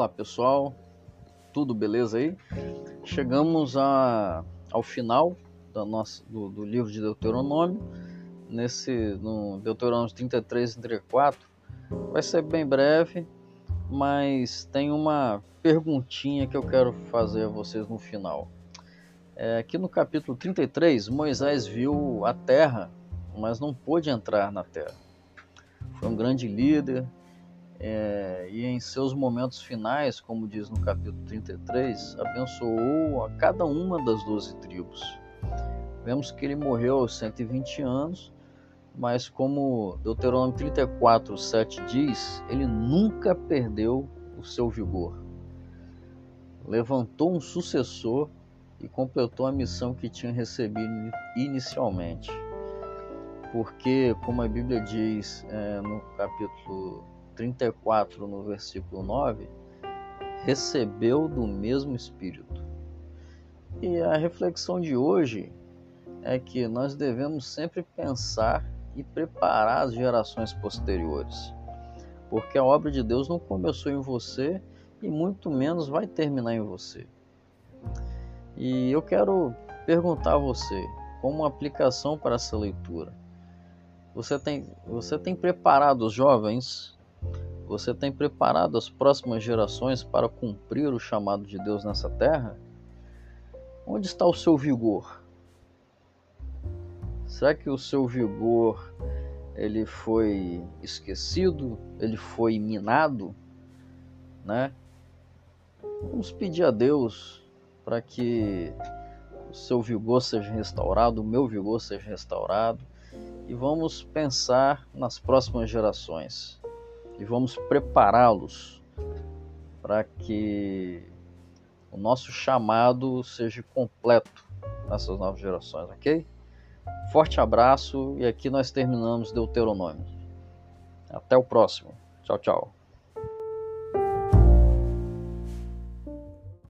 Olá pessoal, tudo beleza aí? Chegamos a, ao final da nossa, do, do livro de Deuteronômio, nesse no Deuteronômio 33 e 34. Vai ser bem breve, mas tem uma perguntinha que eu quero fazer a vocês no final. É, aqui no capítulo 33, Moisés viu a terra, mas não pôde entrar na terra. Foi um grande líder, é, e em seus momentos finais, como diz no capítulo 33, abençoou a cada uma das doze tribos. Vemos que ele morreu aos 120 anos, mas como Deuteronômio 34, 7 diz, ele nunca perdeu o seu vigor. Levantou um sucessor e completou a missão que tinha recebido inicialmente. Porque, como a Bíblia diz é, no capítulo 34, no versículo 9, recebeu do mesmo Espírito. E a reflexão de hoje é que nós devemos sempre pensar e preparar as gerações posteriores, porque a obra de Deus não começou em você e muito menos vai terminar em você. E eu quero perguntar a você, como aplicação para essa leitura, você tem, você tem preparado os jovens você tem preparado as próximas gerações para cumprir o chamado de Deus nessa terra? Onde está o seu vigor? Será que o seu vigor ele foi esquecido? Ele foi minado? Né? Vamos pedir a Deus para que o seu vigor seja restaurado, o meu vigor seja restaurado e vamos pensar nas próximas gerações e vamos prepará-los para que o nosso chamado seja completo nessas novas gerações, ok? Forte abraço e aqui nós terminamos Deuteronômio. Até o próximo. Tchau, tchau.